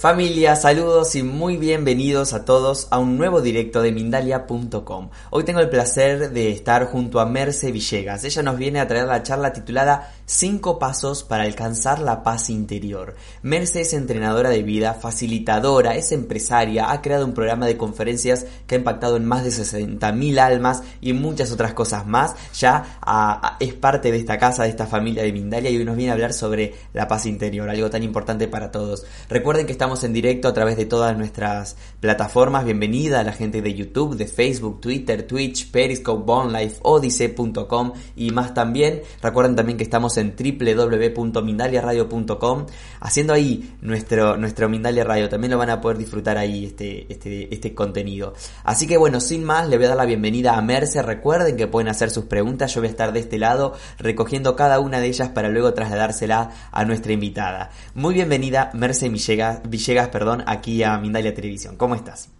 Familia, saludos y muy bienvenidos a todos a un nuevo directo de Mindalia.com. Hoy tengo el placer de estar junto a Merce Villegas. Ella nos viene a traer la charla titulada 5 pasos para alcanzar la paz interior. Merce es entrenadora de vida, facilitadora, es empresaria, ha creado un programa de conferencias que ha impactado en más de 60.000 almas y muchas otras cosas más. Ya es parte de esta casa, de esta familia de Mindalia y hoy nos viene a hablar sobre la paz interior, algo tan importante para todos. Recuerden que estamos en directo a través de todas nuestras plataformas. Bienvenida a la gente de YouTube, de Facebook, Twitter, Twitch, Periscope, Bonelife, Odyssey.com y más también. Recuerden también que estamos en www.mindaliaradio.com haciendo ahí nuestro, nuestro Mindalia Radio. También lo van a poder disfrutar ahí este, este, este contenido. Así que bueno, sin más, le voy a dar la bienvenida a Merce. Recuerden que pueden hacer sus preguntas. Yo voy a estar de este lado recogiendo cada una de ellas para luego trasladársela a nuestra invitada. Muy bienvenida, Merce Villegas llegas, perdón, aquí a Mindalia Televisión. ¿Cómo estás?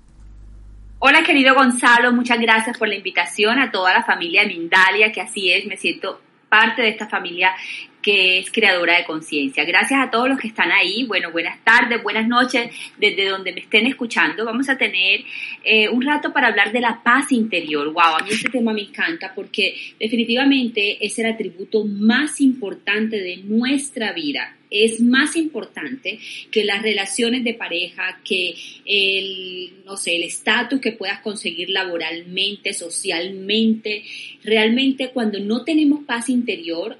Hola querido Gonzalo, muchas gracias por la invitación a toda la familia Mindalia, que así es, me siento parte de esta familia que es creadora de conciencia. Gracias a todos los que están ahí. Bueno, buenas tardes, buenas noches, desde donde me estén escuchando. Vamos a tener eh, un rato para hablar de la paz interior. Wow, a mí este tema me encanta porque definitivamente es el atributo más importante de nuestra vida es más importante que las relaciones de pareja, que el, no sé, el estatus que puedas conseguir laboralmente, socialmente. Realmente cuando no tenemos paz interior,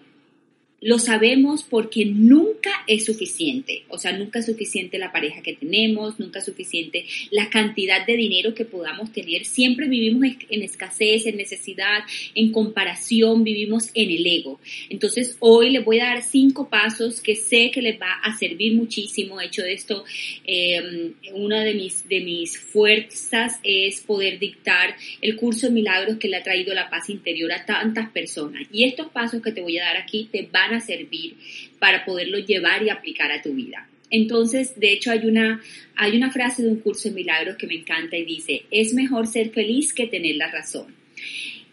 lo sabemos porque nunca es suficiente, o sea, nunca es suficiente la pareja que tenemos, nunca es suficiente la cantidad de dinero que podamos tener, siempre vivimos en escasez, en necesidad, en comparación, vivimos en el ego. Entonces, hoy les voy a dar cinco pasos que sé que les va a servir muchísimo. De hecho, esto, em, una de mis, de mis fuerzas es poder dictar el curso de milagros que le ha traído la paz interior a tantas personas. Y estos pasos que te voy a dar aquí te van a servir para poderlo llevar y aplicar a tu vida. Entonces, de hecho, hay una, hay una frase de un curso de milagros que me encanta y dice, es mejor ser feliz que tener la razón.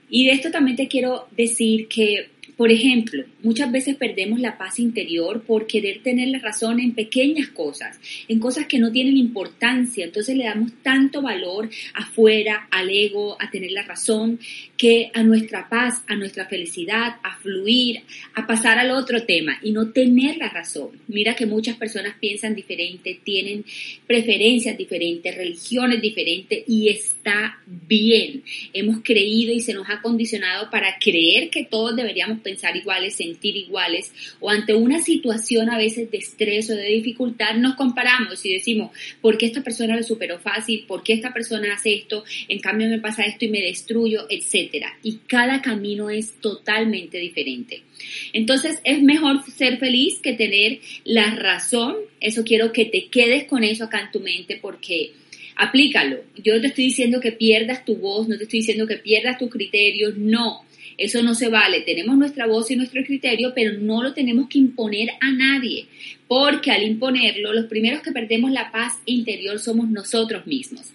Y de esto también te quiero decir que por ejemplo, muchas veces perdemos la paz interior por querer tener la razón en pequeñas cosas, en cosas que no tienen importancia. Entonces le damos tanto valor afuera, al ego, a tener la razón, que a nuestra paz, a nuestra felicidad, a fluir, a pasar al otro tema y no tener la razón. Mira que muchas personas piensan diferente, tienen preferencias diferentes, religiones diferentes y está bien. Hemos creído y se nos ha condicionado para creer que todos deberíamos pensar iguales, sentir iguales, o ante una situación a veces de estrés o de dificultad, nos comparamos y decimos, ¿por qué esta persona lo superó fácil? ¿Por qué esta persona hace esto? En cambio me pasa esto y me destruyo, etcétera. Y cada camino es totalmente diferente. Entonces es mejor ser feliz que tener la razón. Eso quiero que te quedes con eso acá en tu mente porque aplícalo. Yo no te estoy diciendo que pierdas tu voz, no te estoy diciendo que pierdas tus criterios, no. Eso no se vale. Tenemos nuestra voz y nuestro criterio, pero no lo tenemos que imponer a nadie, porque al imponerlo, los primeros que perdemos la paz interior somos nosotros mismos.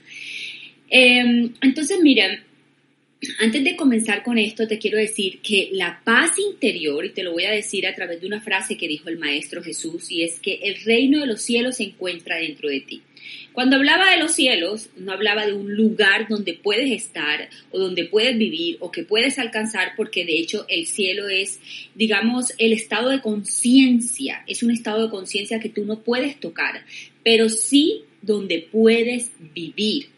Em, entonces, miren, antes de comenzar con esto, te quiero decir que la paz interior, y te lo voy a decir a través de una frase que dijo el Maestro Jesús, y es que el reino de los cielos se encuentra dentro de ti. Cuando hablaba de los cielos, no hablaba de un lugar donde puedes estar o donde puedes vivir o que puedes alcanzar, porque de hecho el cielo es, digamos, el estado de conciencia, es un estado de conciencia que tú no puedes tocar, pero sí donde puedes vivir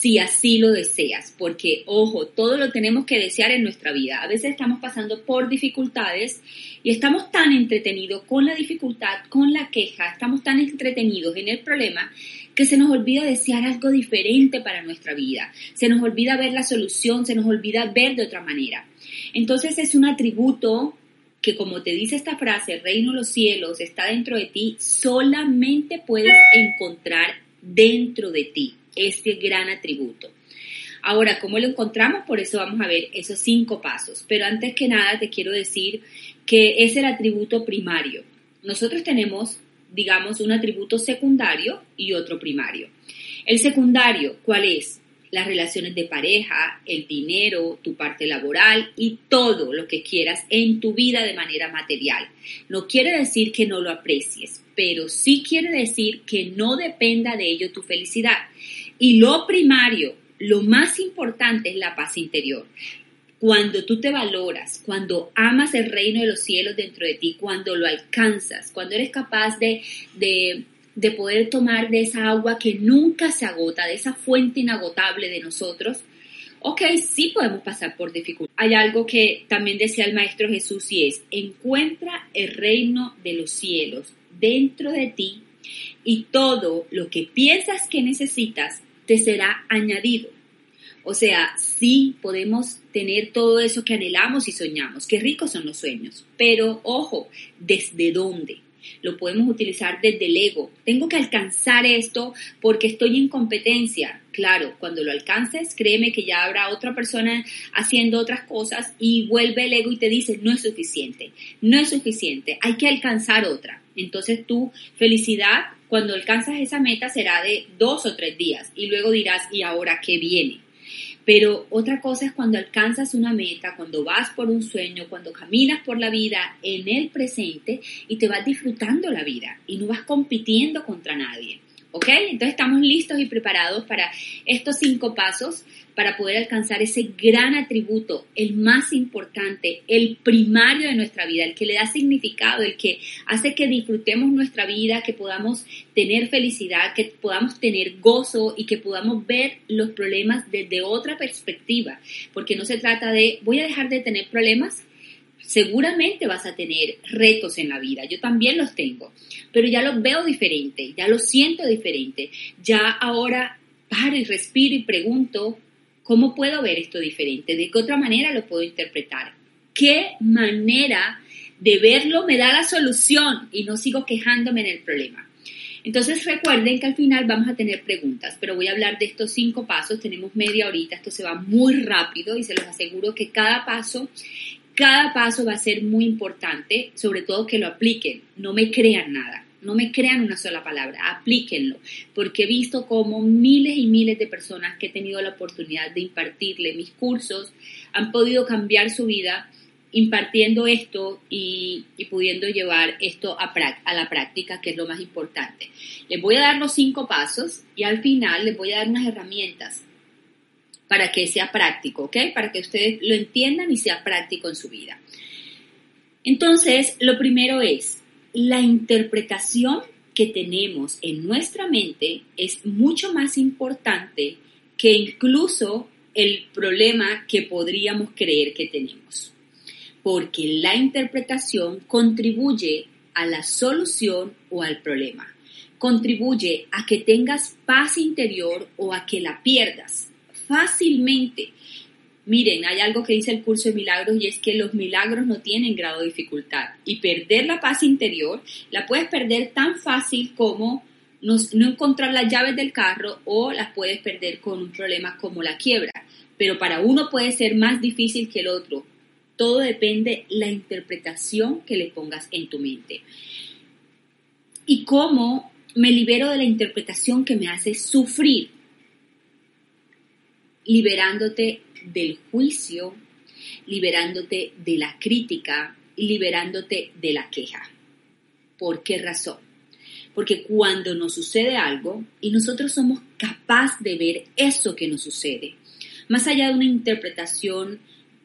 si así lo deseas, porque ojo, todo lo tenemos que desear en nuestra vida. A veces estamos pasando por dificultades y estamos tan entretenidos con la dificultad, con la queja, estamos tan entretenidos en el problema que se nos olvida desear algo diferente para nuestra vida, se nos olvida ver la solución, se nos olvida ver de otra manera. Entonces es un atributo que como te dice esta frase, el reino de los cielos está dentro de ti, solamente puedes encontrar dentro de ti este gran atributo. Ahora, ¿cómo lo encontramos? Por eso vamos a ver esos cinco pasos. Pero antes que nada te quiero decir que es el atributo primario. Nosotros tenemos, digamos, un atributo secundario y otro primario. El secundario, ¿cuál es? Las relaciones de pareja, el dinero, tu parte laboral y todo lo que quieras en tu vida de manera material. No quiere decir que no lo aprecies, pero sí quiere decir que no dependa de ello tu felicidad. Y lo primario, lo más importante es la paz interior. Cuando tú te valoras, cuando amas el reino de los cielos dentro de ti, cuando lo alcanzas, cuando eres capaz de, de, poder tomar de esa agua que nunca se agota, de esa fuente inagotable de nosotros, ok, sí podemos pasar por dificultades. Hay algo que también decía el Maestro Jesús y es, encuentra el reino de los cielos dentro de ti y todo lo que piensas que necesitas te será añadido. O sea, sí podemos tener todo eso que anhelamos y soñamos. Qué ricos son los sueños. Pero ojo, ¿desde dónde? Lo podemos utilizar desde el ego. Tengo que alcanzar esto porque estoy en competencia. Claro, cuando lo alcances, créeme que ya habrá otra persona haciendo otras cosas y vuelve el ego y te dice, no es suficiente, no es suficiente, hay que alcanzar otra. Entonces tu felicidad cuando alcanzas esa meta será de dos o tres días y luego dirás, ¿y ahora qué viene? Pero otra cosa es cuando alcanzas una meta, cuando vas por un sueño, cuando caminas por la vida en el presente y te vas disfrutando la vida y no vas compitiendo contra nadie. ¿Ok? Entonces estamos listos y preparados para estos cinco pasos para poder alcanzar ese gran atributo, el más importante, el primario de nuestra vida, el que le da significado, el que hace que disfrutemos nuestra vida, que podamos tener felicidad, que podamos tener gozo y que podamos ver los problemas desde otra perspectiva. Porque no se trata de, voy a dejar de tener problemas, seguramente vas a tener retos en la vida, yo también los tengo, pero ya los veo diferente, ya los siento diferente, ya ahora paro y respiro y pregunto, ¿cómo puedo ver esto diferente? ¿De qué otra manera lo puedo interpretar? ¿Qué manera de verlo me da la solución y no sigo quejándome en el problema? Entonces recuerden que al final vamos a tener preguntas, pero voy a hablar de estos cinco pasos. Tenemos media horita, esto se va muy rápido y se los aseguro que cada paso cada paso va a ser muy importante, sobre todo que lo apliquen, no me crean nada, no me crean una sola palabra, aplíquenlo, porque he visto como miles y miles de personas que he tenido la oportunidad de impartirle mis cursos han podido cambiar su vida impartiendo esto y, pudiendo llevar esto a, a, la práctica, que es lo más importante. Les voy a dar los cinco pasos y al final les voy a dar unas herramientas para que sea práctico, ¿ok? Para que ustedes lo entiendan y sea práctico en su vida. Entonces, lo primero es, la interpretación que tenemos en nuestra mente es mucho más importante que incluso el problema que podríamos creer que tenemos. Porque la interpretación contribuye a la solución o al problema. Contribuye a que tengas paz interior o a que la pierdas fácilmente. Miren, hay algo que dice el curso de milagros y es que los milagros no tienen grado de dificultad y perder la paz interior la puedes perder tan fácil como no, encontrar las llaves del carro o las puedes perder con un problema como la quiebra. Pero para uno puede ser más difícil que el otro. Todo depende la interpretación que le pongas en tu mente. Y cómo me libero de la interpretación que me hace sufrir liberándote del juicio, liberándote de la crítica y liberándote de la queja. ¿Por qué razón? Porque cuando nos sucede algo y nosotros somos capaces de ver eso que nos sucede, más allá de una interpretación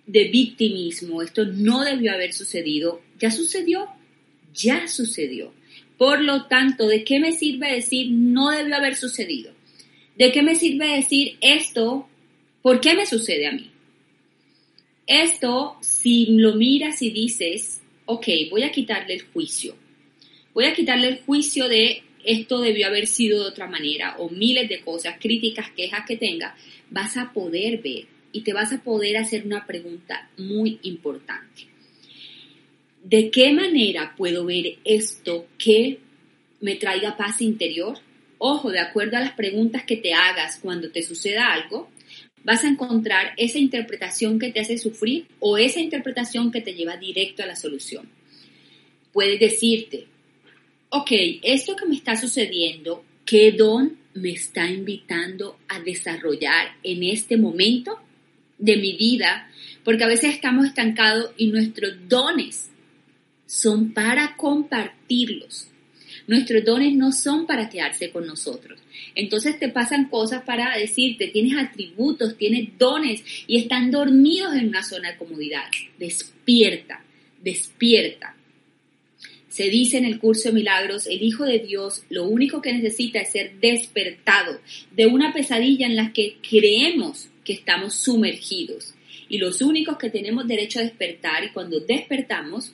de victimismo, esto no debió haber sucedido, ya sucedió, ya sucedió. Por lo tanto, ¿de qué me sirve decir no debió haber sucedido? ¿De qué me sirve decir esto ¿Por qué me sucede a mí? Esto, si lo miras y dices, ok, voy a quitarle el juicio. Voy a quitarle el juicio de esto debió haber sido de otra manera, o miles de cosas, críticas, quejas que tengas, vas a poder ver y te vas a poder hacer una pregunta muy importante. ¿De qué manera puedo ver esto que me traiga paz interior? Ojo, de acuerdo a las preguntas que te hagas cuando te suceda algo, vas a encontrar esa interpretación que te hace sufrir o esa interpretación que te lleva directo a la solución. Puedes decirte, ok, esto que me está sucediendo, ¿qué don me está invitando a desarrollar en este momento de mi vida? Porque a veces estamos estancados y nuestros dones son para compartirlos. Nuestros dones no son para quedarse con nosotros. Entonces te pasan cosas para decirte, tienes atributos, tienes dones y están dormidos en una zona de comodidad. Despierta, despierta. Se dice en el curso de milagros, el Hijo de Dios lo único que necesita es ser despertado de una pesadilla en la que creemos que estamos sumergidos. Y los únicos que tenemos derecho a despertar y cuando despertamos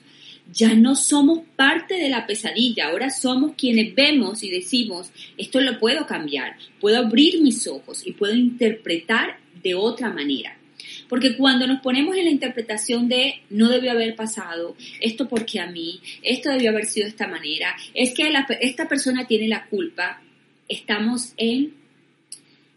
ya no somos parte de la pesadilla, ahora somos quienes vemos y decimos, esto lo puedo cambiar, puedo abrir mis ojos y puedo interpretar de otra manera. Porque cuando nos ponemos en la interpretación de no debió haber pasado, esto porque a mí, esto debió haber sido de esta manera, es que esta persona tiene la culpa, estamos en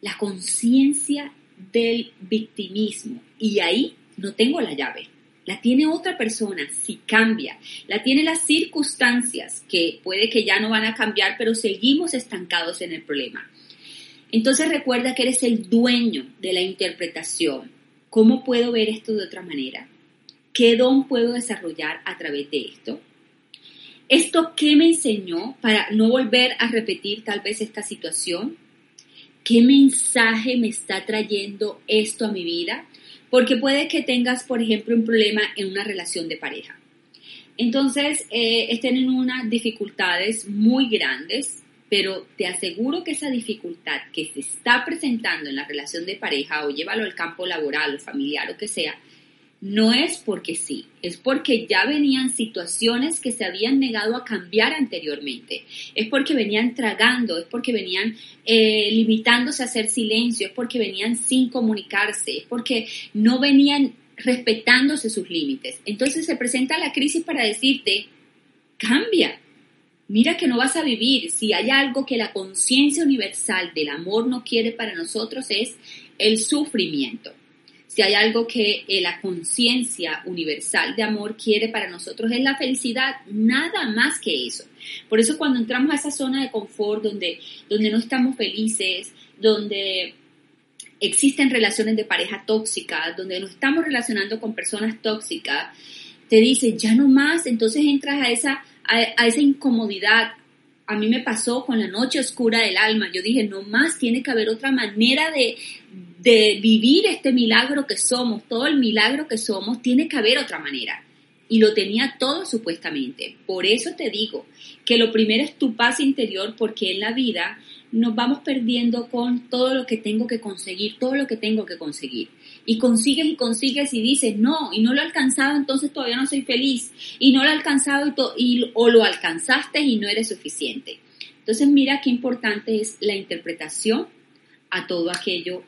la conciencia del victimismo y ahí no tengo la llave la tiene otra persona si cambia, la tiene las circunstancias que puede que ya no van a cambiar, pero seguimos estancados en el problema. Entonces recuerda que eres el dueño de la interpretación. ¿Cómo puedo ver esto de otra manera? ¿Qué don puedo desarrollar a través de esto? ¿Esto qué me enseñó para no volver a repetir tal vez esta situación? ¿Qué mensaje me está trayendo esto a mi vida? Porque puede que tengas, por ejemplo, un problema en una relación de pareja. Entonces, eh, estén en unas dificultades muy grandes, pero te aseguro que esa dificultad que se está presentando en la relación de pareja o llévalo al campo laboral o familiar o que sea, no es porque sí, es porque ya venían situaciones que se habían negado a cambiar anteriormente, es porque venían tragando, es porque venían eh, limitándose a hacer silencio, es porque venían sin comunicarse, es porque no venían respetándose sus límites. Entonces se presenta la crisis para decirte, cambia, mira que no vas a vivir. Si hay algo que la conciencia universal del amor no quiere para nosotros es el sufrimiento. Si hay algo que eh, la conciencia universal de amor quiere para nosotros es la felicidad, nada más que eso. Por eso cuando entramos a esa zona de confort donde, donde no estamos felices, donde existen relaciones de pareja tóxicas, donde nos estamos relacionando con personas tóxicas, te dice, ya no más, entonces entras a esa, a esa incomodidad, a mí me pasó con la noche oscura del alma. Yo dije, no más, tiene que haber otra manera de, de vivir este milagro que somos, todo el milagro que somos, tiene que haber otra manera. Y lo tenía todo supuestamente. Por eso te digo que lo primero es tu paz interior, porque en la vida nos vamos perdiendo con todo lo que tengo que conseguir, todo lo que tengo que conseguir. Y consigues y consigues y dices, no, y no lo he alcanzado, entonces todavía no soy feliz. Y no lo he alcanzado y, o lo alcanzaste y no eres suficiente. Entonces mira qué importante es la interpretación a todo aquello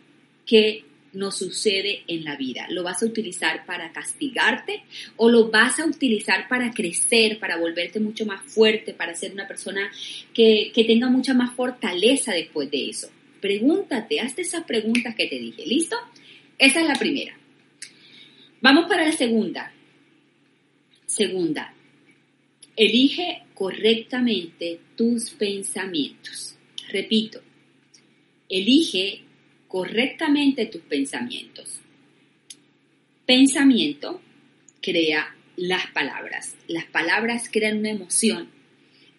que nos sucede en la vida. ¿Lo vas a utilizar para castigarte o lo vas a utilizar para crecer, para volverte mucho más fuerte, para ser una persona que, tenga mucha más fortaleza después de eso? Pregúntate, hazte esas preguntas que te dije. ¿Listo? Esa es la primera. Vamos para la segunda. Segunda, elige correctamente tus pensamientos. Repito, elige correctamente tus pensamientos. Pensamiento crea las palabras. Las palabras crean una emoción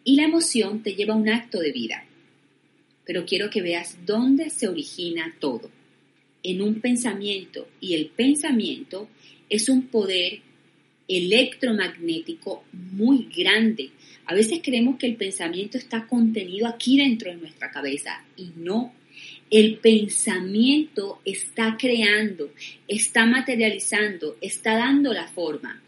y la emoción te lleva a un acto de vida. Pero quiero que veas dónde se origina todo. En un pensamiento y el pensamiento es un poder electromagnético muy grande. A veces creemos que el pensamiento está contenido aquí dentro de nuestra cabeza y no el pensamiento está creando, está materializando, está dando la forma.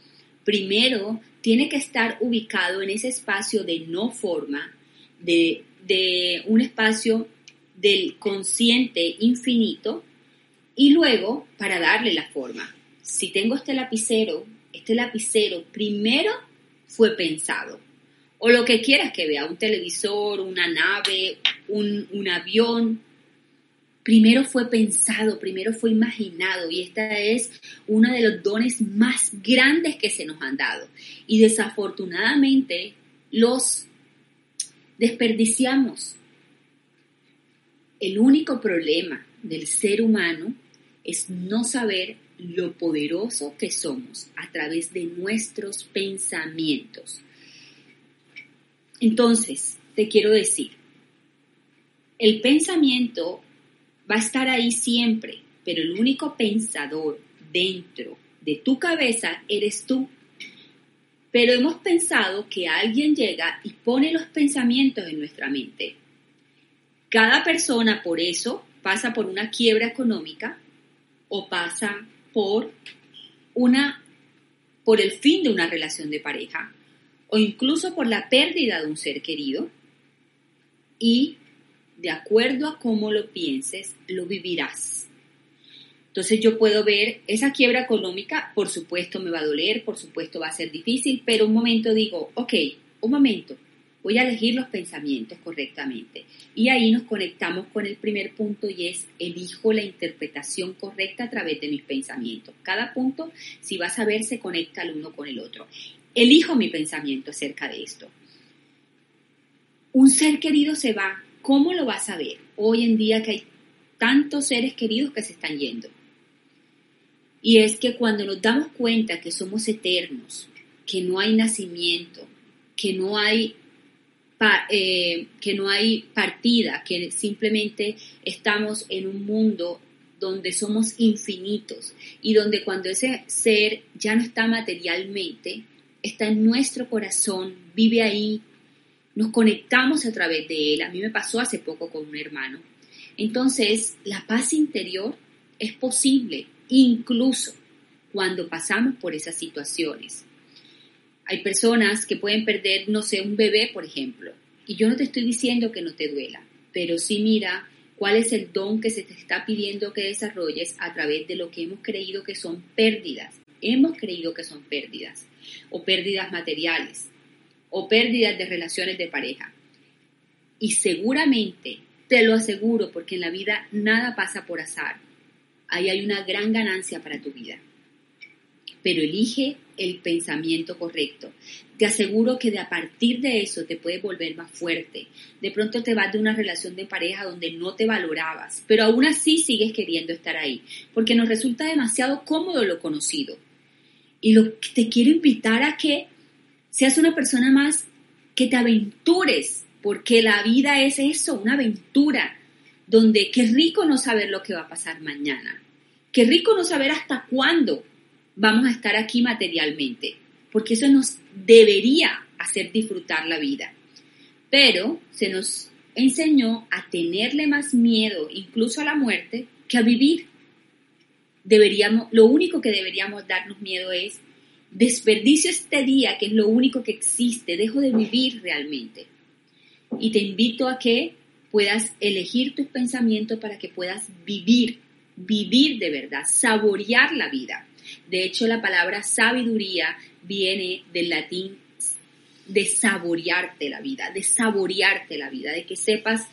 Primero, tiene que estar ubicado en ese espacio de no forma, de un espacio del consciente infinito y luego para darle la forma. Si tengo este lapicero, este lapicero primero fue pensado. O lo que quieras que vea, un televisor, una nave, un avión, primero fue pensado, primero fue imaginado y esta es uno de los dones más grandes que se nos han dado. Y desafortunadamente los desperdiciamos. El único problema del ser humano es no saber lo poderoso que somos a través de nuestros pensamientos. Entonces, te quiero decir, el pensamiento va a estar ahí siempre, pero el único pensador dentro de tu cabeza eres tú. Pero hemos pensado que alguien llega y pone los pensamientos en nuestra mente. Cada persona por eso pasa por una quiebra económica o pasa por una por el fin de una relación de pareja o incluso por la pérdida de un ser querido y de acuerdo a cómo lo pienses, lo vivirás. Entonces yo puedo ver esa quiebra económica, por supuesto me va a doler, por supuesto va a ser difícil, pero un momento digo, ok, un momento, voy a elegir los pensamientos correctamente. Y ahí nos conectamos con el primer punto y es elijo la interpretación correcta a través de mis pensamientos. Cada punto, si vas a ver, se conecta el uno con el otro. Elijo mi pensamiento acerca de esto. Un ser querido se va. ¿Cómo lo vas a ver? Hoy en día que hay tantos seres queridos que se están yendo. Y es que cuando nos damos cuenta que somos eternos, que no hay nacimiento, que no hay eh, que no hay partida, que simplemente estamos en un mundo donde somos infinitos y donde cuando ese ser ya no está materialmente, está en nuestro corazón, vive ahí, nos conectamos a través de él. A mí me pasó hace poco con un hermano. Entonces, la paz interior es posible incluso cuando pasamos por esas situaciones. Hay personas que pueden perder, no sé, un bebé, por ejemplo. Y yo no te estoy diciendo que no te duela, pero sí mira cuál es el don que se te está pidiendo que desarrolles a través de lo que hemos creído que son pérdidas. Hemos creído que son pérdidas, o pérdidas materiales, o pérdidas de relaciones de pareja. Y seguramente, te lo aseguro, porque en la vida nada pasa por azar, ahí hay una gran ganancia para tu vida pero elige el pensamiento correcto. Te aseguro que de a partir de eso te puedes volver más fuerte. De pronto te vas de una relación de pareja donde no te valorabas, pero aún así sigues queriendo estar ahí, porque nos resulta demasiado cómodo lo conocido. Y lo te quiero invitar a que seas una persona más que te aventures, porque la vida es eso, una aventura, donde qué rico no saber lo que va a pasar mañana, qué rico no saber hasta cuándo, vamos a estar aquí materialmente, porque eso nos debería hacer disfrutar la vida. Pero se nos enseñó a tenerle más miedo incluso a la muerte que a vivir. Deberíamos, lo único que deberíamos darnos miedo es desperdicio este día, que es lo único que existe, dejo de vivir realmente. Y te invito a que puedas elegir tus pensamientos para que puedas vivir, vivir de verdad, saborear la vida. De hecho, la palabra sabiduría viene del latín de saborearte la vida, de saborearte la vida, de que sepas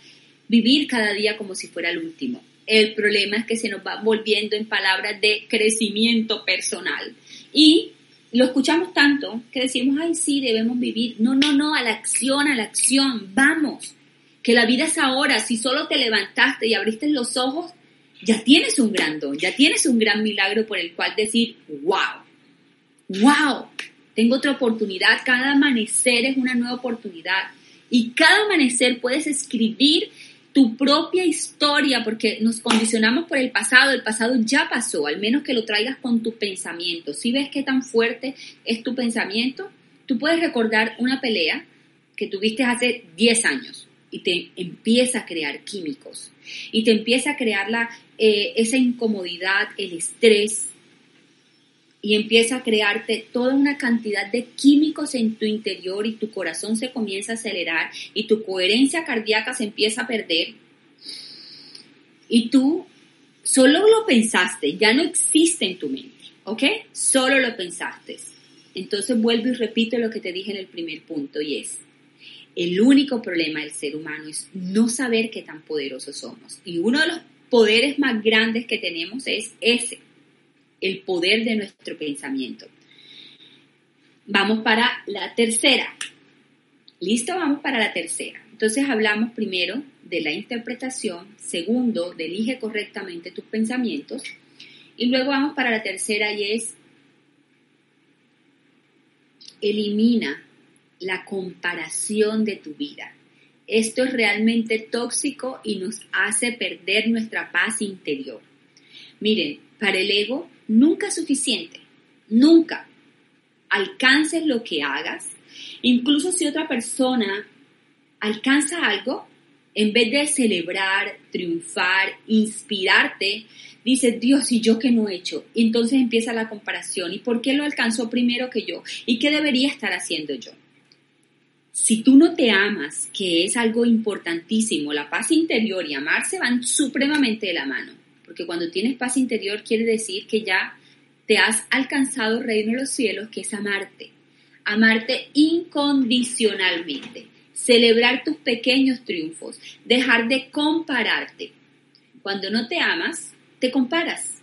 vivir cada día como si fuera el último. El problema es que se nos va volviendo en palabras de crecimiento personal. Y lo escuchamos tanto que decimos, ay, sí, debemos vivir. No, no, no, a la acción, a la acción, vamos. Que la vida es ahora. Si solo te levantaste y abriste los ojos, ya tienes un gran don, ya tienes un gran milagro por el cual decir, wow, wow, tengo otra oportunidad, cada amanecer es una nueva oportunidad y cada amanecer puedes escribir tu propia historia porque nos condicionamos por el pasado, el pasado ya pasó, al menos que lo traigas con tu pensamiento. Si ves qué tan fuerte es tu pensamiento, tú puedes recordar una pelea que tuviste hace 10 años y te empieza a crear químicos y te empieza a crear la, eh, esa incomodidad, el estrés. Y empieza a crearte toda una cantidad de químicos en tu interior y tu corazón se comienza a acelerar y tu coherencia cardíaca se empieza a perder. Y tú solo lo pensaste, ya no existe en tu mente, ¿ok? Solo lo pensaste. Entonces vuelvo y repito lo que te dije en el primer punto y es, el único problema del ser humano es no saber qué tan poderosos somos. Y uno de los poderes más grandes que tenemos es ese, el poder de nuestro pensamiento. Vamos para la tercera. ¿Listo? Vamos para la tercera. Entonces hablamos primero de la interpretación, segundo, de elige correctamente tus pensamientos y luego vamos para la tercera y es elimina la comparación de tu vida. Esto es realmente tóxico y nos hace perder nuestra paz interior. Miren, para el ego nunca es suficiente, nunca. Alcances lo que hagas, incluso si otra persona alcanza algo, en vez de celebrar, triunfar, inspirarte, dices, Dios, ¿y yo qué no he hecho? Y entonces empieza la comparación. ¿Y por qué lo alcanzó primero que yo? ¿Y qué debería estar haciendo yo? Si tú no te amas, que es algo importantísimo, la paz interior y amarse van supremamente de la mano. Porque cuando tienes paz interior quiere decir que ya te has alcanzado el reino de los cielos, que es amarte. Amarte incondicionalmente celebrar tus pequeños triunfos, dejar de compararte. Cuando no te amas, te comparas.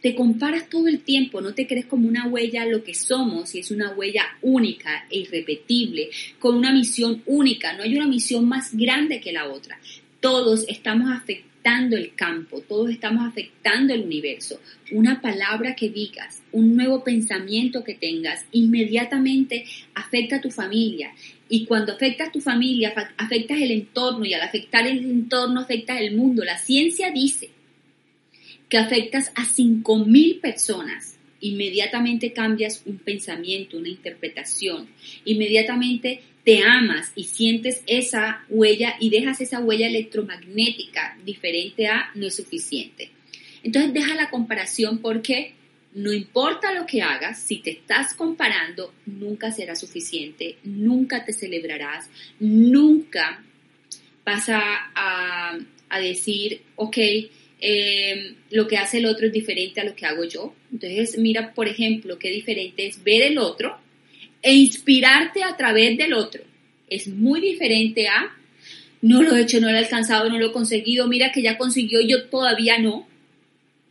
Te comparas todo el tiempo, no te crees como una huella lo que somos y es una huella única e irrepetible, con una misión única, no hay una misión más grande que la otra. Todos estamos el campo, todos estamos afectando el universo. Una palabra que digas, un nuevo pensamiento que tengas, inmediatamente afecta a tu familia y cuando afectas a tu familia, afectas el entorno y al afectar el entorno afectas el mundo. La ciencia dice que afectas a 5.000 personas. Inmediatamente cambias un pensamiento, una interpretación. Inmediatamente te amas y sientes esa huella y dejas esa huella electromagnética diferente a no es suficiente. Entonces deja la comparación porque no importa lo que hagas, si te estás comparando, nunca será suficiente, nunca te celebrarás, nunca vas a, decir, ok, em, lo que hace el otro es diferente a lo que hago yo. Entonces, mira, por ejemplo, qué diferente es ver el otro e inspirarte a través del otro. Es muy diferente a, no lo he hecho, no lo he alcanzado, no lo he conseguido, mira que ya consiguió, yo todavía no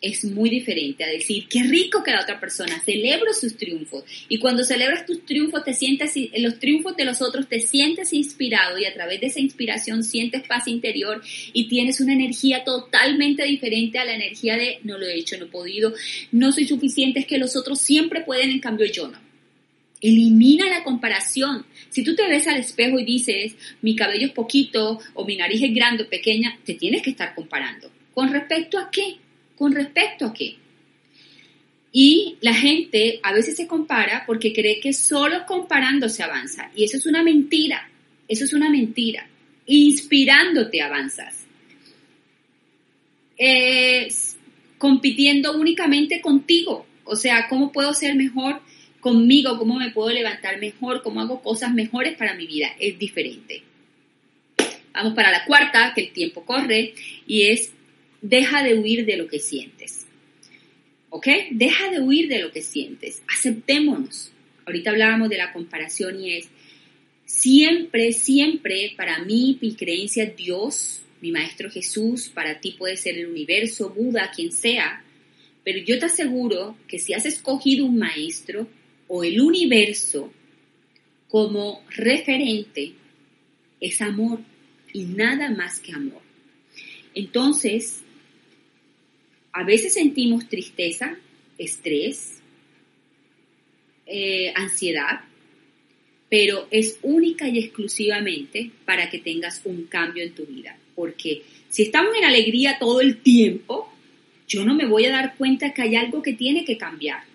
es muy diferente a decir, qué rico que la otra persona, celebro sus triunfos. Y cuando celebras tus triunfos, te sientes, los triunfos de los otros, te sientes inspirado y a través de esa inspiración sientes paz interior y tienes una energía totalmente diferente a la energía de no lo he hecho, no he podido, no soy suficiente, es que los otros siempre pueden, en cambio yo no. Elimina la comparación. Si tú te ves al espejo y dices, mi cabello es poquito o mi nariz es grande o pequeña, te tienes que estar comparando. ¿Con respecto a qué? ¿Con respecto a qué? Y la gente a veces se compara porque cree que solo comparando se avanza. Y eso es una mentira. Eso es una mentira. Inspirándote avanzas. compitiendo únicamente contigo. O sea, ¿cómo puedo ser mejor conmigo? ¿Cómo me puedo levantar mejor? ¿Cómo hago cosas mejores para mi vida? Es diferente. Vamos para la cuarta, que el tiempo corre, y es deja de huir de lo que sientes. ¿Ok? Deja de huir de lo que sientes. Aceptémonos. Ahorita hablábamos de la comparación y es siempre, siempre para mí mi creencia Dios, mi Maestro Jesús, para ti puede ser el universo, Buda, quien sea, pero yo te aseguro que si has escogido un maestro o el universo como referente, es amor y nada más que amor. Entonces, a veces sentimos tristeza, estrés, eh, ansiedad, pero es única y exclusivamente para que tengas un cambio en tu vida. Porque si estamos en alegría todo el tiempo, yo no me voy a dar cuenta que hay algo que tiene que cambiar.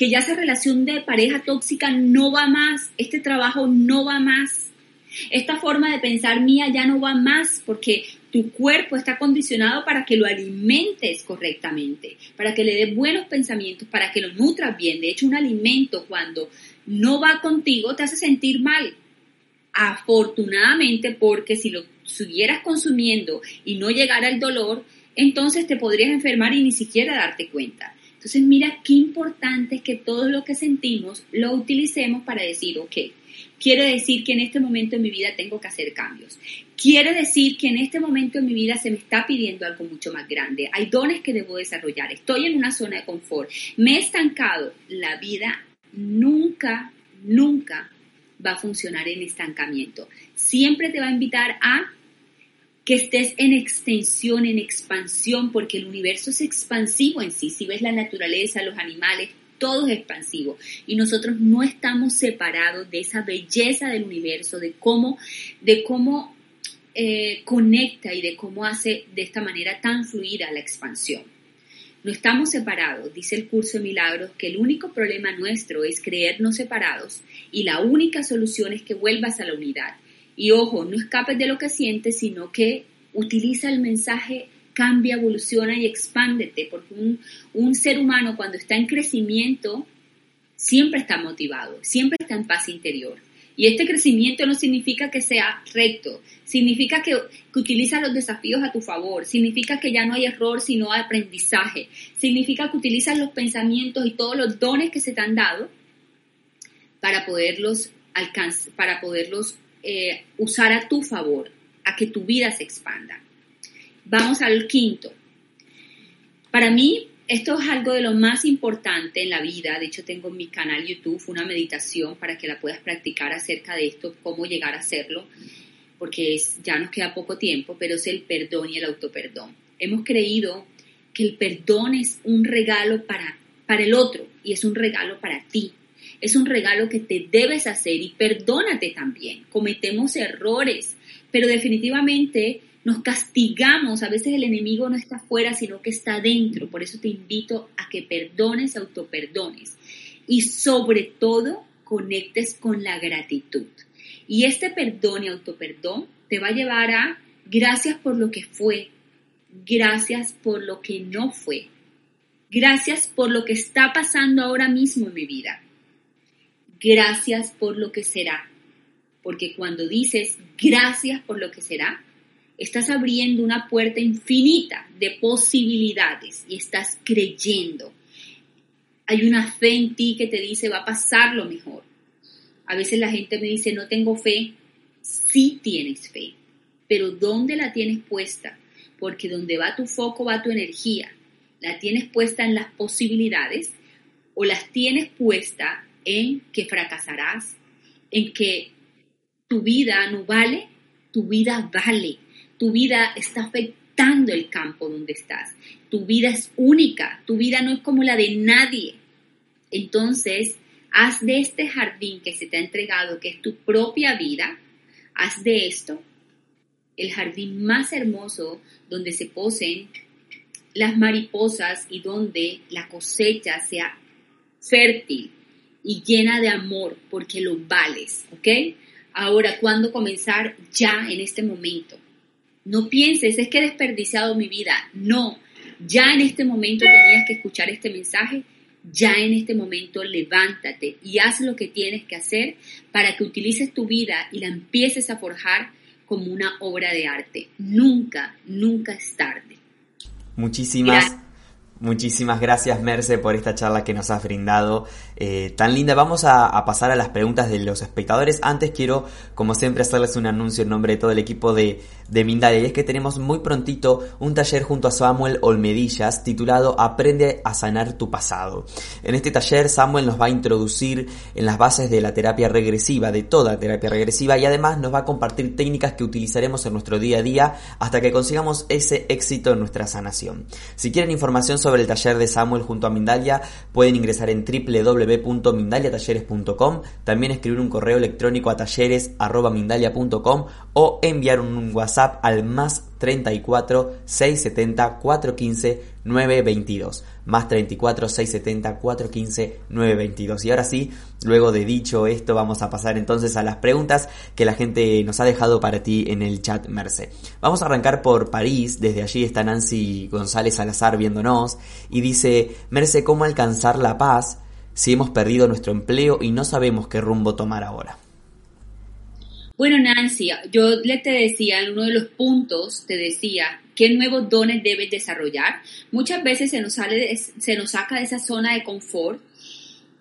Que ya esa relación de pareja tóxica no va más, este trabajo no va más, esta forma de pensar mía ya no va más porque tu cuerpo está condicionado para que lo alimentes correctamente, para que le des buenos pensamientos, para que lo nutras bien. De hecho, un alimento cuando no va contigo te hace sentir mal. Afortunadamente, porque si lo siguieras consumiendo y no llegara el dolor, entonces te podrías enfermar y ni siquiera darte cuenta. Entonces mira qué importante es que todo lo que sentimos lo utilicemos para decir, ok, quiere decir que en este momento en mi vida tengo que hacer cambios. Quiere decir que en este momento en mi vida se me está pidiendo algo mucho más grande. Hay dones que debo desarrollar. Estoy en una zona de confort. Me he estancado. La vida nunca, nunca va a funcionar en estancamiento. Siempre te va a invitar a que estés en extensión, en expansión, porque el universo es expansivo en sí. Si ves la naturaleza, los animales, todo es expansivo. Y nosotros no estamos separados de esa belleza del universo, de cómo, de cómo eh, conecta y de cómo hace de esta manera tan fluida la expansión. No estamos separados, dice el curso de milagros, que el único problema nuestro es creernos separados y la única solución es que vuelvas a la unidad. Y ojo, no escapes de lo que sientes, sino que utiliza el mensaje cambia, evoluciona y expándete, porque un, un, ser humano cuando está en crecimiento siempre está motivado, siempre está en paz interior. Y este crecimiento no significa que sea recto, significa que, que utiliza los desafíos a tu favor, significa que ya no hay error sino aprendizaje, significa que utilizas los pensamientos y todos los dones que se te han dado para poderlos para poderlos eh, usar a tu favor, a que tu vida se expanda. Vamos al quinto. Para mí, esto es algo de lo más importante en la vida. De hecho, tengo en mi canal YouTube una meditación para que la puedas practicar acerca de esto, cómo llegar a hacerlo, porque ya nos queda poco tiempo, pero es el perdón y el autoperdón. Hemos creído que el perdón es un regalo para, para el otro y es un regalo para ti. Es un regalo que te debes hacer y perdónate también. Cometemos errores, pero definitivamente nos castigamos. A veces el enemigo no está afuera, sino que está dentro. Por eso te invito a que perdones, autoperdones. Y sobre todo, conectes con la gratitud. Y este perdón y autoperdón te va a llevar a gracias por lo que fue, gracias por lo que no fue, gracias por lo que está pasando ahora mismo en mi vida gracias por lo que será. Porque cuando dices gracias por lo que será, estás abriendo una puerta infinita de posibilidades y estás creyendo. Hay una fe en ti que te dice va a pasar lo mejor. A veces la gente me dice no tengo fe. Sí tienes fe, pero ¿dónde la tienes puesta? Porque donde va tu foco va tu energía. ¿La tienes puesta en las posibilidades o las tienes puesta en que fracasarás, en que tu vida no vale, tu vida vale, tu vida está afectando el campo donde estás, tu vida es única, tu vida no es como la de nadie. Entonces, haz de este jardín que se te ha entregado, que es tu propia vida, haz de esto el jardín más hermoso donde se posen las mariposas y donde la cosecha sea fértil, y llena de amor porque lo vales, ¿ok? Ahora, ¿cuándo comenzar? Ya en este momento. No pienses, es que he desperdiciado mi vida. No, ya en este momento tenías que escuchar este mensaje. Ya en este momento levántate y haz lo que tienes que hacer para que utilices tu vida y la empieces a forjar como una obra de arte. Nunca, nunca es tarde. Muchísimas, muchísimas gracias Merce por esta charla que nos has brindado. Eh, tan linda. Vamos a, pasar a las preguntas de los espectadores. Antes quiero, como siempre, hacerles un anuncio en nombre de todo el equipo de, de Mindalia. Y es que tenemos muy prontito un taller junto a Samuel Olmedillas titulado Aprende a sanar tu pasado. En este taller Samuel nos va a introducir en las bases de la terapia regresiva, de toda terapia regresiva, y además nos va a compartir técnicas que utilizaremos en nuestro día a día hasta que consigamos ese éxito en nuestra sanación. Si quieren información sobre el taller de Samuel junto a Mindalia, pueden ingresar en www www.mindaliatalleres.com, también escribir un correo electrónico a talleres.mindalia.com o enviar un WhatsApp al más 34 670 415 922 más 34 670 415 922 y ahora sí luego de dicho esto vamos a pasar entonces a las preguntas que la gente nos ha dejado para ti en el chat Merce. Vamos a arrancar por París. Desde allí está Nancy González Salazar viéndonos y dice Merce cómo alcanzar la paz si hemos perdido nuestro empleo y no sabemos qué rumbo tomar ahora bueno, Nancy, yo le te decía en uno de los puntos, te decía, ¿qué nuevos dones debes desarrollar? Muchas veces se nos, sale, se nos saca de esa zona de confort,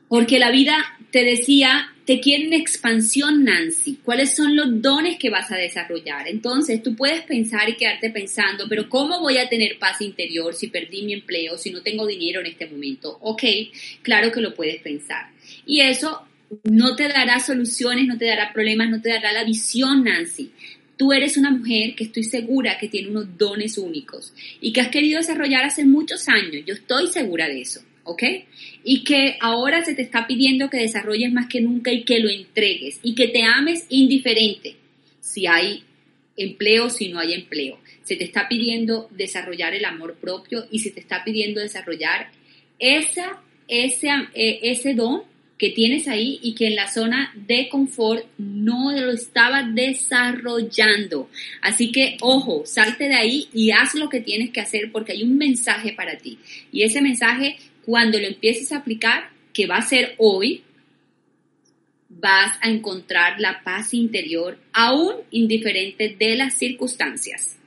porque la vida, te decía, te quiere una expansión, Nancy. ¿Cuáles son los dones que vas a desarrollar? Entonces, tú puedes pensar y quedarte pensando, pero ¿cómo voy a tener paz interior si perdí mi empleo, si no tengo dinero en este momento? Ok, claro que lo puedes pensar. Y eso no te dará soluciones, no te dará problemas, no te dará la visión, Nancy. Tú eres una mujer que estoy segura que tiene unos dones únicos y que has querido desarrollar hace muchos años. Yo estoy segura de eso, ¿ok? Y que ahora se te está pidiendo que desarrolles más que nunca y que lo entregues y que te ames indiferente si hay empleo, si no hay empleo. Se te está pidiendo desarrollar el amor propio y se te está pidiendo desarrollar esa, ese, eh, ese don que tienes ahí y que en la zona de confort no lo estaba desarrollando. Así que, ojo, salte de ahí y haz lo que tienes que hacer porque hay un mensaje para ti. Y ese mensaje, cuando lo empieces a aplicar, que va a ser hoy, vas a encontrar la paz interior aún indiferente de las circunstancias.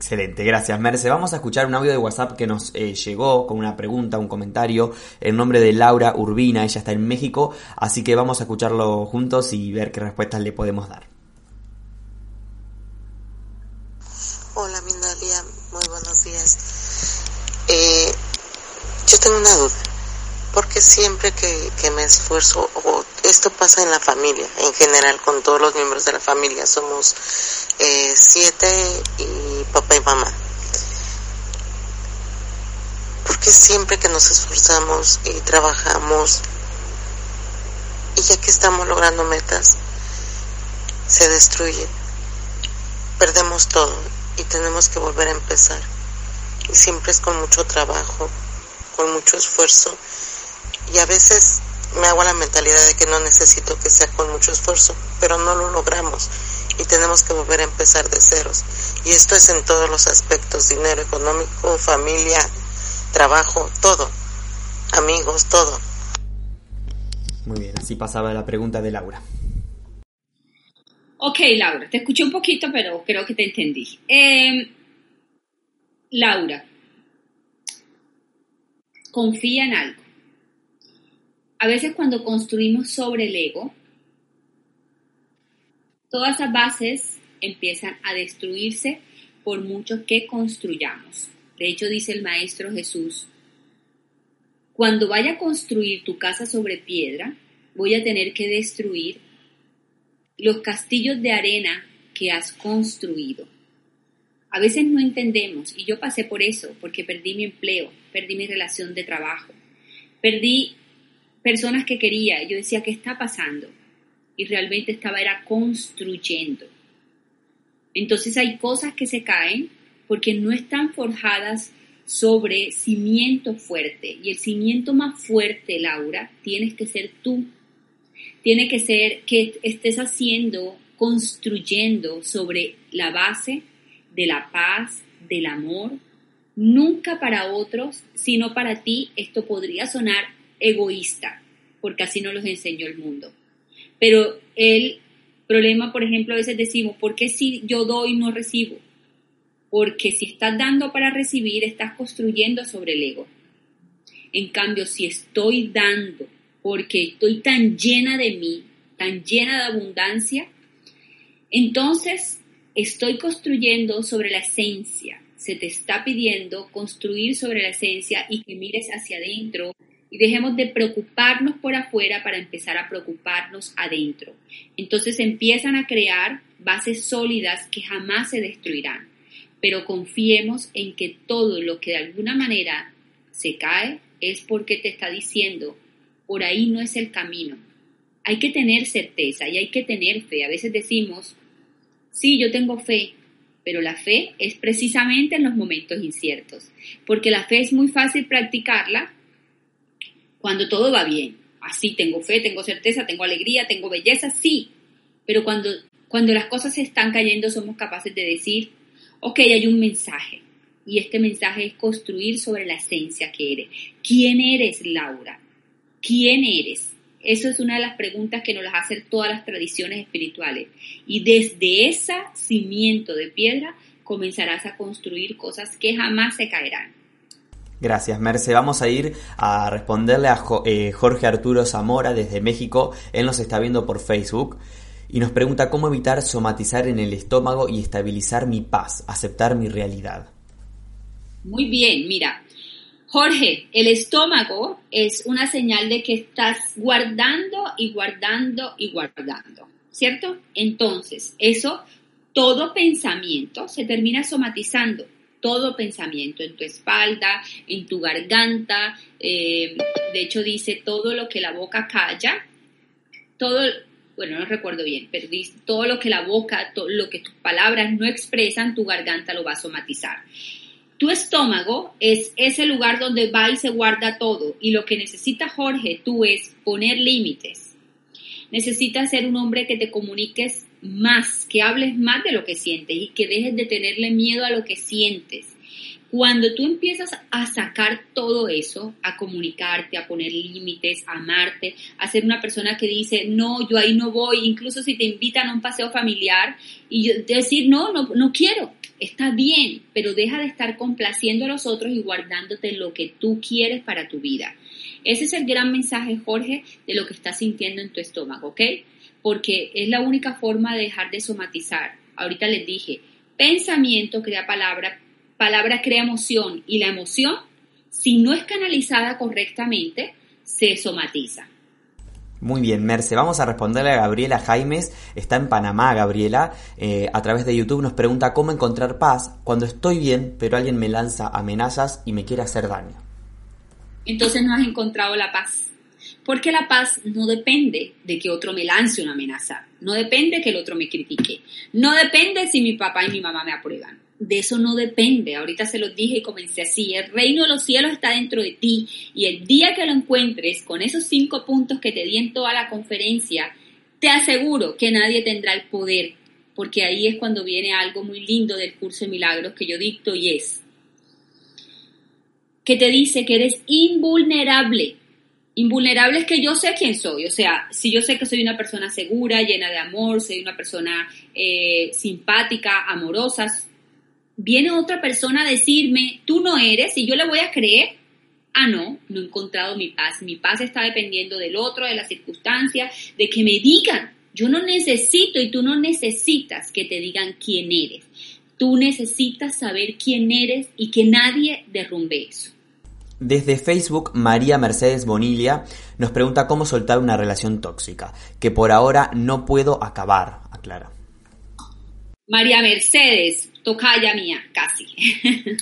Excelente, gracias Merce. Vamos a escuchar un audio de WhatsApp que nos eh, llegó con una pregunta, un comentario, en nombre de Laura Urbina, ella está en México, así que vamos a escucharlo juntos y ver qué respuestas le podemos dar. Hola Mindalia, yo tengo una duda, porque siempre que, que me esfuerzo, o esto pasa en la familia, en general con todos los miembros de la familia, somos eh, siete y papá y mamá. Porque siempre que nos esforzamos y trabajamos, y ya que estamos logrando metas, se destruye. Perdemos todo y tenemos que volver a empezar. Y siempre es con mucho trabajo, con mucho esfuerzo. Y a veces me hago la mentalidad de que no necesito que sea con mucho esfuerzo, pero no lo logramos y tenemos que volver a empezar de ceros. Y esto es en todos los aspectos, dinero económico, familia, trabajo, todo, amigos, todo. Muy bien, así pasaba la pregunta de Laura. Ok, Laura, te escuché un poquito, pero creo que te entendí. Em, Laura, confía en algo. A veces cuando construimos sobre el ego, Todas esas bases empiezan a destruirse por mucho que construyamos. De hecho, dice el Maestro Jesús, cuando vaya a construir tu casa sobre piedra, voy a tener que destruir los castillos de arena que has construido. A veces no entendemos, y yo pasé por eso, porque perdí mi empleo, perdí mi relación de trabajo, perdí personas que quería, yo decía, ¿qué está pasando? y realmente estaba era construyendo. Entonces hay cosas que se caen porque no están forjadas sobre cimiento fuerte. Y el cimiento más fuerte, Laura, tienes que ser tú. Tiene que ser que estés haciendo, construyendo sobre la base de la paz, del amor, nunca para otros, sino para ti. Esto podría sonar egoísta, porque así nos los enseñó el mundo. Pero el problema, por ejemplo, a veces decimos, ¿por qué si yo doy no recibo? Porque si estás dando para recibir, estás construyendo sobre el ego. En cambio, si estoy dando porque estoy tan llena de mí, tan llena de abundancia, entonces estoy construyendo sobre la esencia. Se te está pidiendo construir sobre la esencia y que mires hacia adentro y dejemos de preocuparnos por afuera para empezar a preocuparnos adentro. Entonces empiezan a crear bases sólidas que jamás se destruirán, pero confiemos en que todo lo que de alguna manera se cae es porque te está diciendo, por ahí no es el camino. Hay que tener certeza y hay que tener fe. A veces decimos, sí, yo tengo fe, pero la fe es precisamente en los momentos inciertos, porque la fe es muy fácil practicarla cuando todo va bien. Así tengo fe, tengo certeza, tengo alegría, tengo belleza, sí, pero cuando, cuando las cosas se están cayendo somos capaces de decir, ok, hay un mensaje, y este mensaje es construir sobre la esencia que eres. ¿Quién eres, Laura? ¿Quién eres? Eso es una de las preguntas que nos las hacen todas las tradiciones espirituales. Y desde ese cimiento de piedra comenzarás a construir cosas que jamás se caerán. Gracias, Merce. Vamos a ir a responderle a eh, Jorge Arturo Zamora desde México. Él nos está viendo por Facebook y nos pregunta cómo evitar somatizar en el estómago y estabilizar mi paz, aceptar mi realidad. Muy bien, mira, Jorge, el estómago es una señal de que estás guardando y guardando y guardando, ¿cierto? Entonces, eso, todo pensamiento se termina somatizando, todo pensamiento en tu espalda, en tu garganta, eh, de hecho dice todo lo que la boca calla, todo, bueno, no recuerdo bien, pero dice todo lo que la boca, todo lo que tus palabras no expresan, tu garganta lo va a somatizar. Tu estómago es ese lugar donde va y se guarda todo y lo que necesita Jorge tú es poner límites. Necesitas ser un hombre que te comuniques más, que hables más de lo que sientes y que dejes de tenerle miedo a lo que sientes. Cuando tú empiezas a sacar todo eso, a comunicarte, a poner límites, a amarte, a ser una persona que dice, no, yo ahí no voy, incluso si te invitan a un paseo familiar y decir, no, no, no quiero, está bien, pero deja de estar complaciendo a los otros y guardándote lo que tú quieres para tu vida. Ese es el gran mensaje, Jorge, de lo que estás sintiendo en tu estómago, ¿ok? Porque es la única forma de dejar de somatizar. Ahorita les dije, pensamiento crea palabra, palabra crea emoción y la emoción, si no es canalizada correctamente, se somatiza. Muy bien, Merce. Vamos a responderle a Gabriela Jaimes. Está en Panamá, Gabriela. Eh, a través de YouTube nos pregunta cómo encontrar paz cuando estoy bien, pero alguien me lanza amenazas y me quiere hacer daño. Entonces no has encontrado la paz. Porque la paz no depende de que otro me lance una amenaza. No depende que el otro me critique. No depende si mi papá y mi mamá me aprueban de eso no depende. Ahorita se los dije y comencé así. El reino de los cielos está dentro de ti y el día que lo encuentres con esos cinco puntos que te di en toda la conferencia, te aseguro que nadie tendrá el poder, porque ahí es cuando viene algo muy lindo del curso de milagros que yo dicto y es que te dice que eres invulnerable. Invulnerable es que yo sé quién soy, o sea, si yo sé que soy una persona segura, llena de amor, soy una persona eh, simpática, amorosa, viene otra persona a decirme, tú no eres, y yo le voy a creer, ah, no, no he encontrado mi paz. Mi paz está dependiendo del otro, de las circunstancias, de que me digan. Yo no necesito y tú no necesitas que te digan quién eres. Tú necesitas saber quién eres y que nadie derrumbe eso. Desde Facebook, María Mercedes Bonilla nos pregunta cómo soltar una relación tóxica, que por ahora no puedo acabar, aclara. María Mercedes, tocaya mía, casi.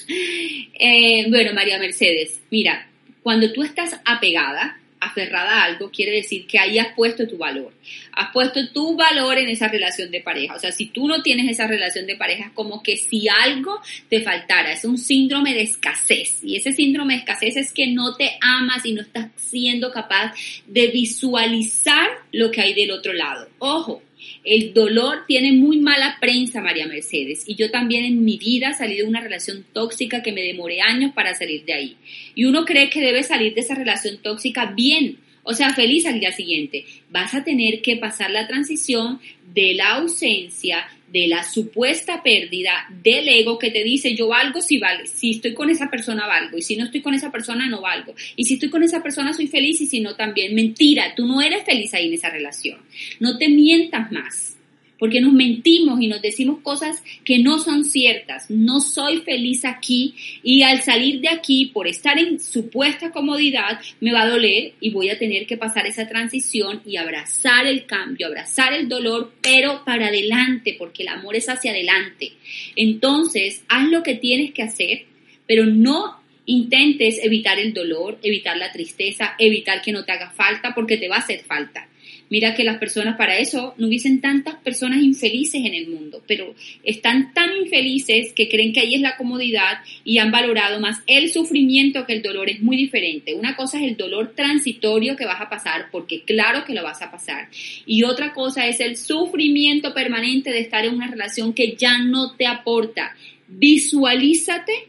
Eh, bueno, María Mercedes, mira, cuando tú estás apegada, aferrada a algo, quiere decir que ahí has puesto tu valor. Has puesto tu valor en esa relación de pareja. O sea, si tú no tienes esa relación de pareja, es como que si algo te faltara. Es un síndrome de escasez. Y ese síndrome de escasez es que no te amas y no estás siendo capaz de visualizar lo que hay del otro lado. Ojo, el dolor tiene muy mala prensa, María Mercedes, y yo también en mi vida salí de una relación tóxica que me demoré años para salir de ahí. Y uno cree que debe salir de esa relación tóxica bien, o sea, feliz al día siguiente. Vas a tener que pasar la transición de la ausencia, de la supuesta pérdida del ego que te dice yo valgo si vale, si estoy con esa persona valgo. Y si no estoy con esa persona no valgo. Y si estoy con esa persona soy feliz. Y si no también. Mentira, tú no eres feliz ahí en esa relación. No te mientas más porque nos mentimos y nos decimos cosas que no son ciertas. No soy feliz aquí y al salir de aquí, por estar en supuesta comodidad, me va a doler y voy a tener que pasar esa transición y abrazar el cambio, abrazar el dolor, pero para adelante, porque el amor es hacia adelante. Entonces, haz lo que tienes que hacer, pero no intentes evitar el dolor, evitar la tristeza, evitar que no te haga falta, porque te va a hacer falta Mira que las personas para eso no hubiesen tantas personas infelices en el mundo, pero están tan infelices que creen que ahí es la comodidad y han valorado más el sufrimiento que el dolor. Es muy diferente. Una cosa es el dolor transitorio que vas a pasar, porque claro que lo vas a pasar. Y otra cosa es el sufrimiento permanente de estar en una relación que ya no te aporta. Visualízate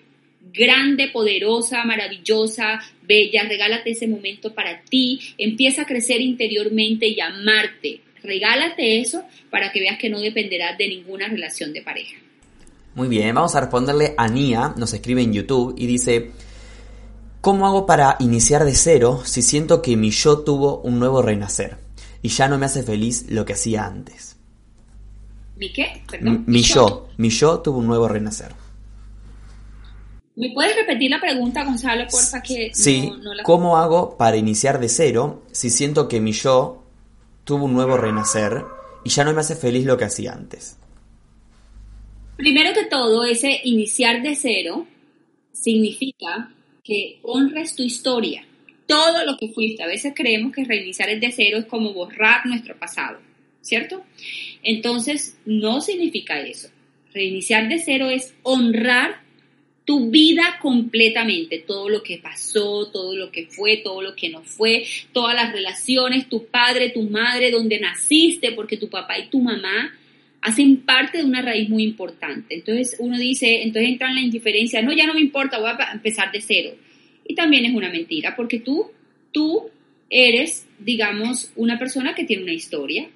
grande, poderosa, maravillosa, bella, regálate ese momento para ti, empieza a crecer interiormente y amarte. Regálate eso para que veas que no dependerás de ninguna relación de pareja. Muy bien, vamos a responderle a Nia, nos escribe en YouTube y dice, ¿cómo hago para iniciar de cero si siento que mi yo tuvo un nuevo renacer y ya no me hace feliz lo que hacía antes? ¿Mi qué? Perdón. Mi, yo, mi yo tuvo un nuevo renacer. ¿Me puedes repetir la pregunta, Gonzalo, porfa? Que sí, ¿cómo hago para iniciar de cero si siento que mi yo tuvo un nuevo renacer y ya no me hace feliz lo que hacía antes? Primero que todo, ese iniciar de cero significa que honres tu historia, todo lo que fuiste. A veces creemos que reiniciar el de cero es como borrar nuestro pasado, ¿cierto? Entonces, no significa eso. Reiniciar de cero es honrar tu vida completamente, todo lo que pasó, todo lo que fue, todo lo que no fue, todas las relaciones, tu padre, tu madre, donde naciste, porque tu papá y tu mamá hacen parte de una raíz muy importante. Entonces uno dice, entonces entra en la indiferencia, no, ya no me importa, voy a empezar de cero. Y también es una mentira, porque tú, tú eres, digamos, una persona que tiene una historia,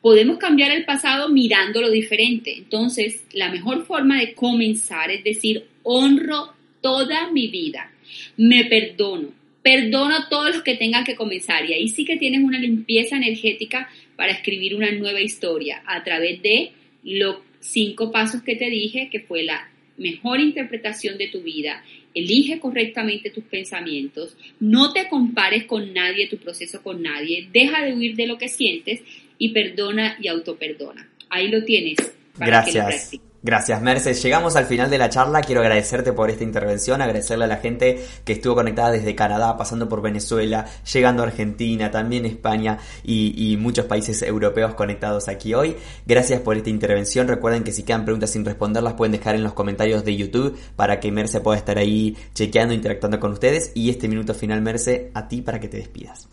podemos cambiar el pasado mirándolo diferente. Entonces, la mejor forma de comenzar es decir, honro toda mi vida, me perdono, perdono a todos los que tengan que comenzar. Y ahí sí que tienes una limpieza energética para escribir una nueva historia a través de los cinco pasos que te dije, que fue la mejor interpretación de tu vida, elige correctamente tus pensamientos, no te compares con nadie, tu proceso con nadie, deja de huir de lo que sientes y perdona y autoperdona. Ahí lo tienes. Para Gracias. Que lo Gracias, Mercedes. Llegamos al final de la charla. Quiero agradecerte por esta intervención, agradecerle a la gente que estuvo conectada desde Canadá, pasando por Venezuela, llegando a Argentina, también España y, y, muchos países europeos conectados aquí hoy. Gracias por esta intervención. Recuerden que si quedan preguntas sin responder, las pueden dejar en los comentarios de YouTube para que Merce pueda estar ahí chequeando, interactuando con ustedes. Y este minuto final, Merce, a ti para que te despidas.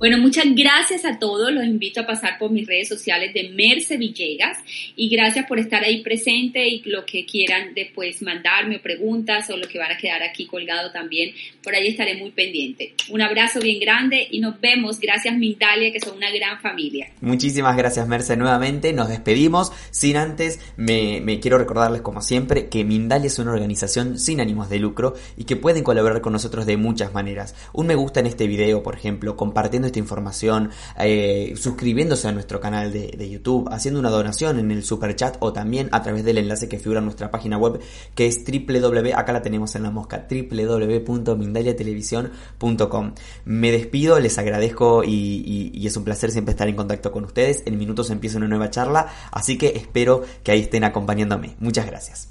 Bueno, muchas gracias a todos. Los invito a pasar por mis redes sociales de Merce Villegas y gracias por estar ahí presente y lo que quieran después mandarme o preguntas o lo que van a quedar aquí colgado también. Por ahí estaré muy pendiente. Un abrazo bien grande y nos vemos. Gracias Mindalia, que son una gran familia. Muchísimas gracias Merce nuevamente. Nos despedimos. Sin antes, me, me quiero recordarles como siempre que Mindalia es una organización sin ánimos de lucro y que pueden colaborar con nosotros de muchas maneras. Un me gusta en este video, por ejemplo, compartiendo esta información, eh, suscribiéndose a nuestro canal de, YouTube, haciendo una donación en el super chat o también a través del enlace que figura en nuestra página web que es www, acá la tenemos en la mosca, www.mindaliatelevisión.com. Me despido, les agradezco y es un placer siempre estar en contacto con ustedes. En minutos empieza una nueva charla, así que espero que ahí estén acompañándome. Muchas gracias.